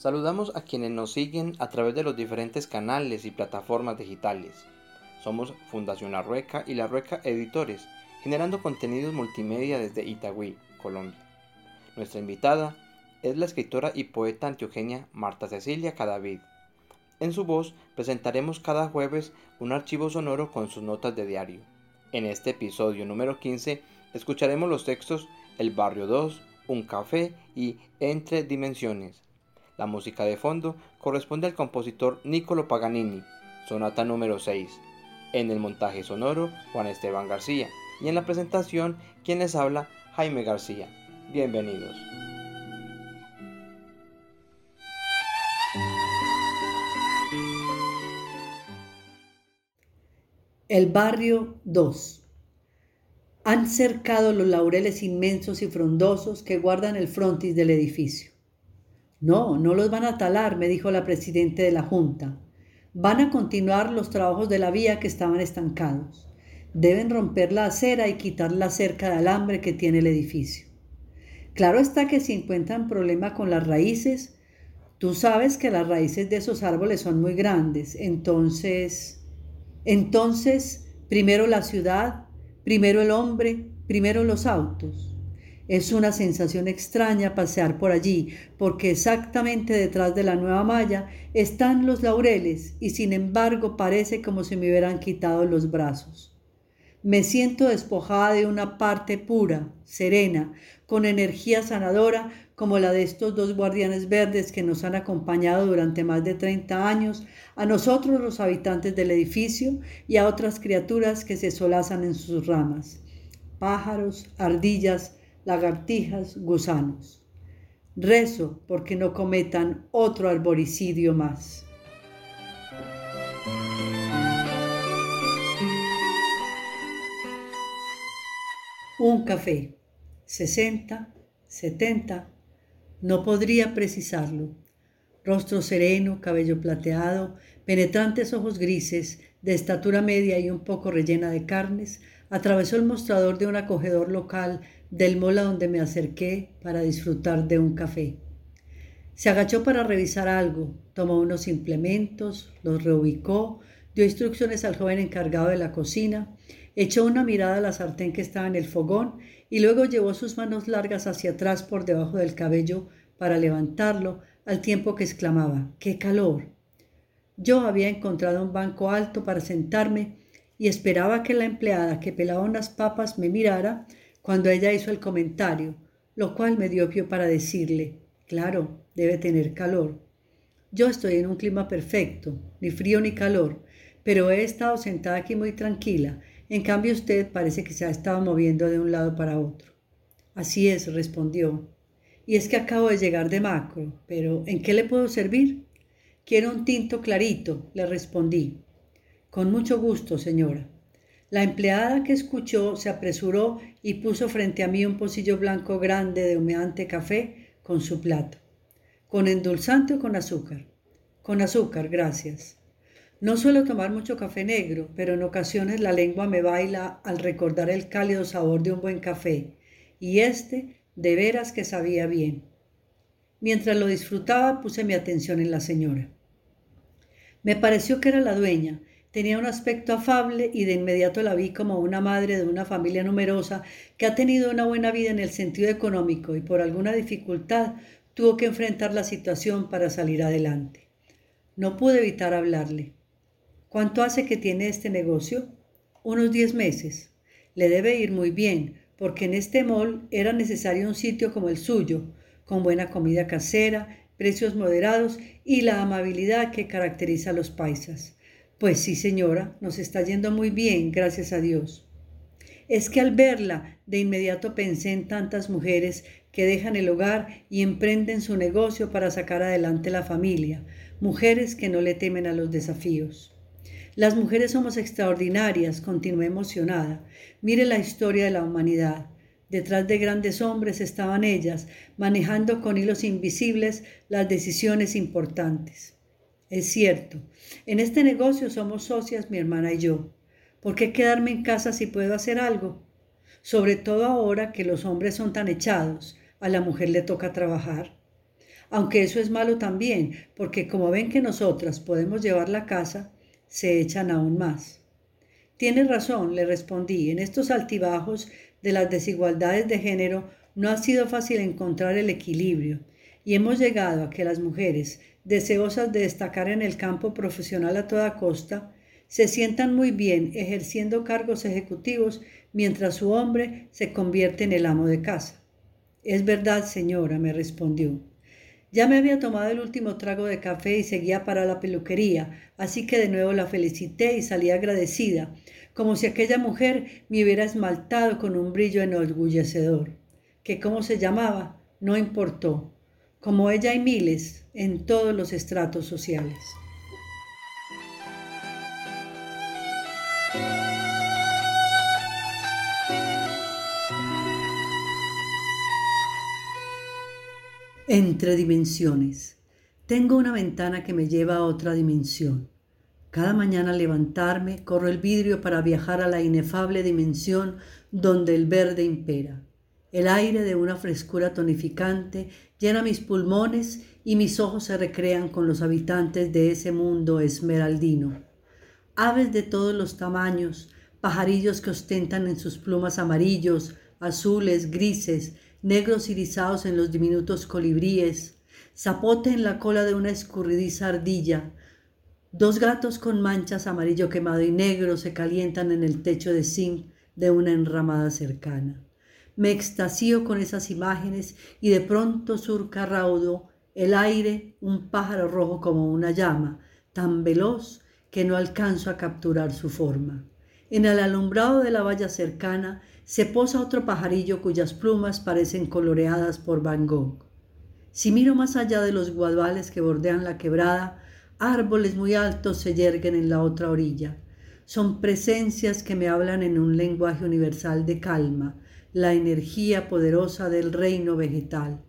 Saludamos a quienes nos siguen a través de los diferentes canales y plataformas digitales. Somos Fundación La Rueca y La Rueca Editores, generando contenidos multimedia desde Itagüí, Colombia. Nuestra invitada es la escritora y poeta antioqueña Marta Cecilia Cadavid. En su voz presentaremos cada jueves un archivo sonoro con sus notas de diario. En este episodio número 15 escucharemos los textos El Barrio 2, Un Café y Entre Dimensiones. La música de fondo corresponde al compositor Niccolo Paganini, sonata número 6. En el montaje sonoro, Juan Esteban García. Y en la presentación, quien les habla, Jaime García. Bienvenidos. El barrio 2. Han cercado los laureles inmensos y frondosos que guardan el frontis del edificio. No, no los van a talar, me dijo la presidenta de la Junta. Van a continuar los trabajos de la vía que estaban estancados. Deben romper la acera y quitar la cerca de alambre que tiene el edificio. Claro está que si encuentran problema con las raíces, tú sabes que las raíces de esos árboles son muy grandes, entonces entonces, primero la ciudad, primero el hombre, primero los autos. Es una sensación extraña pasear por allí, porque exactamente detrás de la nueva malla están los laureles y sin embargo parece como si me hubieran quitado los brazos. Me siento despojada de una parte pura, serena, con energía sanadora como la de estos dos guardianes verdes que nos han acompañado durante más de 30 años, a nosotros los habitantes del edificio y a otras criaturas que se solazan en sus ramas, pájaros, ardillas, lagartijas, gusanos. Rezo porque no cometan otro arboricidio más. Un café, 60, 70, no podría precisarlo. Rostro sereno, cabello plateado, penetrantes ojos grises, de estatura media y un poco rellena de carnes, atravesó el mostrador de un acogedor local del mola donde me acerqué para disfrutar de un café. Se agachó para revisar algo, tomó unos implementos, los reubicó, dio instrucciones al joven encargado de la cocina, echó una mirada a la sartén que estaba en el fogón y luego llevó sus manos largas hacia atrás por debajo del cabello para levantarlo, al tiempo que exclamaba, ¡qué calor! Yo había encontrado un banco alto para sentarme y esperaba que la empleada que pelaba unas papas me mirara cuando ella hizo el comentario, lo cual me dio pie para decirle, claro, debe tener calor. Yo estoy en un clima perfecto, ni frío ni calor, pero he estado sentada aquí muy tranquila en cambio usted parece que se ha estado moviendo de un lado para otro. Así es, respondió. Y es que acabo de llegar de Macro, pero ¿en qué le puedo servir? Quiero un tinto clarito, le respondí. Con mucho gusto, señora. La empleada que escuchó se apresuró y puso frente a mí un pocillo blanco grande de humeante café con su plato. ¿Con endulzante o con azúcar? Con azúcar, gracias. No suelo tomar mucho café negro, pero en ocasiones la lengua me baila al recordar el cálido sabor de un buen café, y este de veras que sabía bien. Mientras lo disfrutaba puse mi atención en la señora. Me pareció que era la dueña, tenía un aspecto afable y de inmediato la vi como una madre de una familia numerosa que ha tenido una buena vida en el sentido económico y por alguna dificultad tuvo que enfrentar la situación para salir adelante. No pude evitar hablarle. ¿Cuánto hace que tiene este negocio? Unos 10 meses. Le debe ir muy bien, porque en este mall era necesario un sitio como el suyo, con buena comida casera, precios moderados y la amabilidad que caracteriza a los paisas. Pues sí, señora, nos está yendo muy bien, gracias a Dios. Es que al verla, de inmediato pensé en tantas mujeres que dejan el hogar y emprenden su negocio para sacar adelante la familia, mujeres que no le temen a los desafíos. Las mujeres somos extraordinarias, continué emocionada. Mire la historia de la humanidad. Detrás de grandes hombres estaban ellas, manejando con hilos invisibles las decisiones importantes. Es cierto, en este negocio somos socias mi hermana y yo. ¿Por qué quedarme en casa si puedo hacer algo? Sobre todo ahora que los hombres son tan echados, a la mujer le toca trabajar. aunque eso es malo también, porque como ven que nosotras podemos llevar la casa, se echan aún más. Tienes razón, le respondí, en estos altibajos de las desigualdades de género no ha sido fácil encontrar el equilibrio y hemos llegado a que las mujeres, deseosas de destacar en el campo profesional a toda costa, se sientan muy bien ejerciendo cargos ejecutivos mientras su hombre se convierte en el amo de casa. Es verdad, señora, me respondió. Ya me había tomado el último trago de café y seguía para la peluquería, así que de nuevo la felicité y salí agradecida, como si aquella mujer me hubiera esmaltado con un brillo enorgullecedor, que cómo se llamaba no importó, como ella hay miles en todos los estratos sociales. Entre dimensiones. Tengo una ventana que me lleva a otra dimensión. Cada mañana al levantarme, corro el vidrio para viajar a la inefable dimensión donde el verde impera. El aire de una frescura tonificante llena mis pulmones y mis ojos se recrean con los habitantes de ese mundo esmeraldino. Aves de todos los tamaños, pajarillos que ostentan en sus plumas amarillos, azules, grises, negros irisados en los diminutos colibríes, zapote en la cola de una escurridiza ardilla, dos gatos con manchas amarillo quemado y negro se calientan en el techo de zinc de una enramada cercana. Me extasío con esas imágenes y de pronto surca raudo el aire un pájaro rojo como una llama, tan veloz que no alcanzo a capturar su forma. En el alumbrado de la valla cercana se posa otro pajarillo cuyas plumas parecen coloreadas por Van Gogh. Si miro más allá de los guadales que bordean la quebrada, árboles muy altos se yerguen en la otra orilla. Son presencias que me hablan en un lenguaje universal de calma, la energía poderosa del reino vegetal.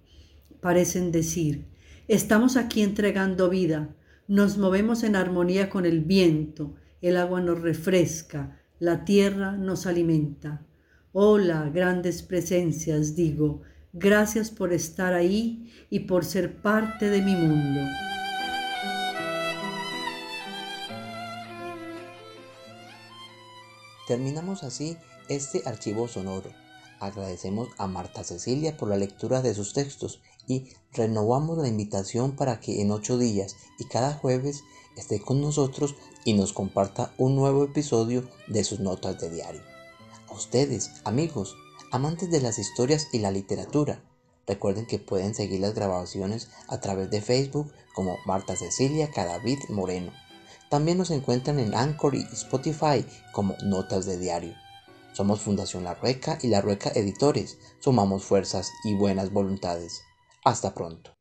Parecen decir, estamos aquí entregando vida, nos movemos en armonía con el viento, el agua nos refresca, la tierra nos alimenta. Hola, grandes presencias, digo, gracias por estar ahí y por ser parte de mi mundo. Terminamos así este archivo sonoro Agradecemos a Marta Cecilia por la lectura de sus textos y renovamos la invitación para que en ocho días y cada jueves esté con nosotros y nos comparta un nuevo episodio de sus notas de diario. A ustedes, amigos, amantes de las historias y la literatura, recuerden que pueden seguir las grabaciones a través de Facebook como Marta Cecilia Cadavid Moreno. También nos encuentran en Anchor y Spotify como Notas de Diario. Somos Fundación La Rueca y La Rueca Editores. Sumamos fuerzas y buenas voluntades. Hasta pronto.